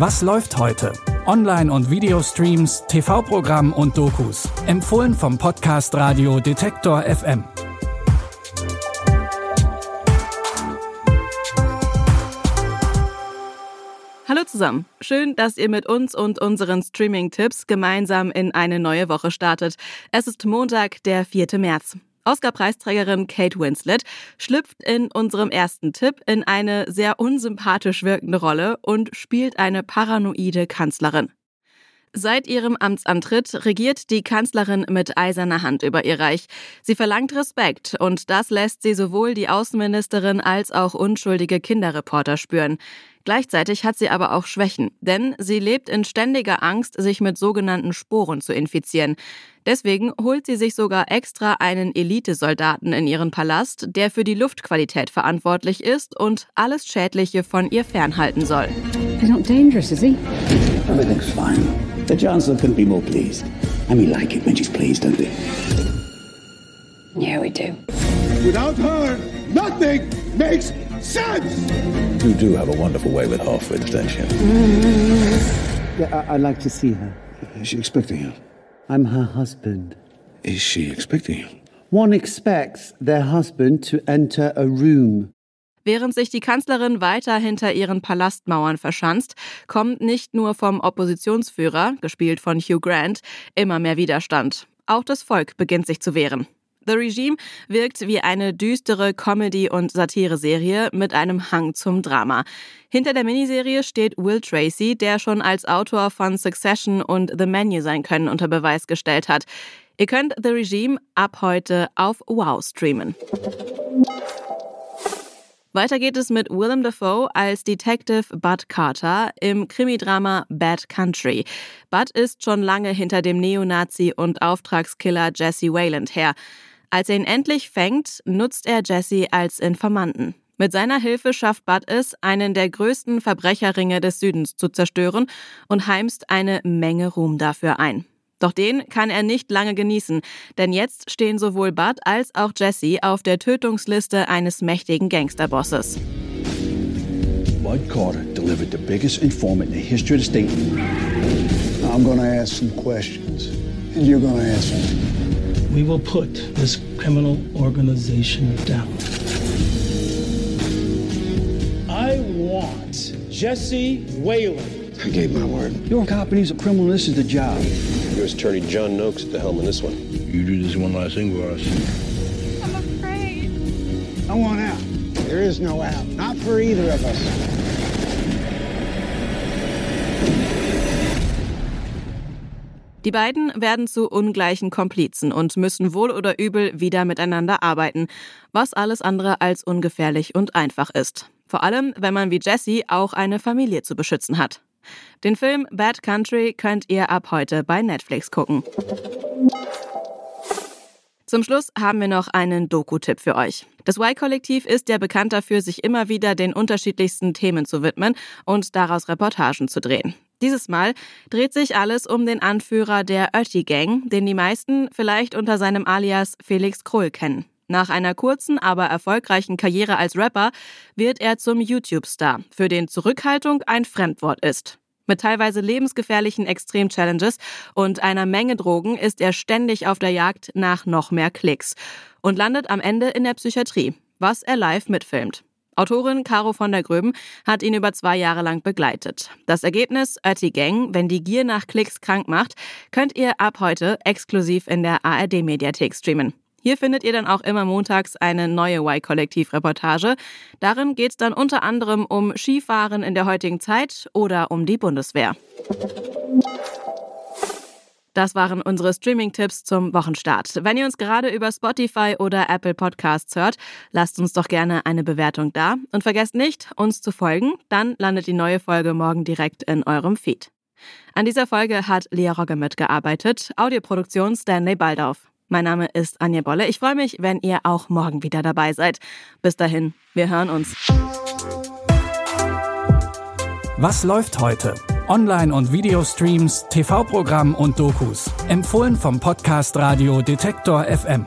Was läuft heute? Online- und Videostreams, TV-Programm und Dokus. Empfohlen vom Podcast Radio Detektor FM. Hallo zusammen. Schön, dass ihr mit uns und unseren Streaming-Tipps gemeinsam in eine neue Woche startet. Es ist Montag, der 4. März. Oscar-Preisträgerin Kate Winslet schlüpft in unserem ersten Tipp in eine sehr unsympathisch wirkende Rolle und spielt eine paranoide Kanzlerin. Seit ihrem Amtsantritt regiert die Kanzlerin mit eiserner Hand über ihr Reich. Sie verlangt Respekt und das lässt sie sowohl die Außenministerin als auch unschuldige Kinderreporter spüren. Gleichzeitig hat sie aber auch Schwächen, denn sie lebt in ständiger Angst, sich mit sogenannten Sporen zu infizieren. Deswegen holt sie sich sogar extra einen Elitesoldaten in ihren Palast, der für die Luftqualität verantwortlich ist und alles Schädliche von ihr fernhalten soll. He's not dangerous, is he? Everything's fine. The Chancellor couldn't be more pleased. And we like it when she's pleased, don't we? Yeah, we do. Without her, nothing makes sense! You do have a wonderful way with Harford, don't you? Mm-hmm. Yeah, I- I'd like to see her. Is she expecting you? I'm her husband. Is she expecting you? One expects their husband to enter a room. Während sich die Kanzlerin weiter hinter ihren Palastmauern verschanzt, kommt nicht nur vom Oppositionsführer, gespielt von Hugh Grant, immer mehr Widerstand. Auch das Volk beginnt sich zu wehren. The Regime wirkt wie eine düstere Comedy- und Satireserie mit einem Hang zum Drama. Hinter der Miniserie steht Will Tracy, der schon als Autor von Succession und The Menu sein Können unter Beweis gestellt hat. Ihr könnt The Regime ab heute auf Wow streamen. Weiter geht es mit Willem Dafoe als Detective Bud Carter im Krimidrama Bad Country. Bud ist schon lange hinter dem Neonazi und Auftragskiller Jesse Wayland her. Als er ihn endlich fängt, nutzt er Jesse als Informanten. Mit seiner Hilfe schafft Bud es, einen der größten Verbrecherringe des Südens zu zerstören und heimst eine Menge Ruhm dafür ein. Doch den kann er nicht lange genießen, denn jetzt stehen sowohl Bud als auch Jesse auf der Tötungsliste eines mächtigen Gangsterbosses. Bud Carter delivered the biggest informant in the history of the state. Now I'm gonna ask some questions, and you're gonna answer them. We will put this criminal organization down. I want Jesse Wayland. I gave my word. You're a cop and he's a criminal. This is the job. U.S. Attorney John Noakes at the helm in this one. You do this one last thing for us. I'm afraid. I want out. There is no out. Not for either of us. Die beiden werden zu ungleichen Komplizen und müssen wohl oder übel wieder miteinander arbeiten, was alles andere als ungefährlich und einfach ist. Vor allem, wenn man wie Jesse auch eine Familie zu beschützen hat. Den Film Bad Country könnt ihr ab heute bei Netflix gucken. Zum Schluss haben wir noch einen Doku-Tipp für euch. Das Y-Kollektiv ist ja bekannt dafür, sich immer wieder den unterschiedlichsten Themen zu widmen und daraus Reportagen zu drehen. Dieses Mal dreht sich alles um den Anführer der Ötti Gang, den die meisten vielleicht unter seinem Alias Felix Krull kennen. Nach einer kurzen, aber erfolgreichen Karriere als Rapper wird er zum YouTube-Star, für den Zurückhaltung ein Fremdwort ist. Mit teilweise lebensgefährlichen Extrem-Challenges und einer Menge Drogen ist er ständig auf der Jagd nach noch mehr Klicks und landet am Ende in der Psychiatrie, was er live mitfilmt. Autorin Caro von der Gröben hat ihn über zwei Jahre lang begleitet. Das Ergebnis Ötti Gang, wenn die Gier nach Klicks krank macht, könnt ihr ab heute exklusiv in der ARD-Mediathek streamen. Hier findet ihr dann auch immer montags eine neue Y-Kollektiv-Reportage. Darin geht es dann unter anderem um Skifahren in der heutigen Zeit oder um die Bundeswehr. Das waren unsere Streaming-Tipps zum Wochenstart. Wenn ihr uns gerade über Spotify oder Apple Podcasts hört, lasst uns doch gerne eine Bewertung da und vergesst nicht, uns zu folgen, dann landet die neue Folge morgen direkt in eurem Feed. An dieser Folge hat Lea Rogge mitgearbeitet, Audioproduktion Stanley Baldauf. Mein Name ist Anja Bolle. Ich freue mich, wenn ihr auch morgen wieder dabei seid. Bis dahin, wir hören uns. Was läuft heute? Online- und Videostreams, TV-Programm und Dokus. Empfohlen vom Podcast Radio Detektor FM.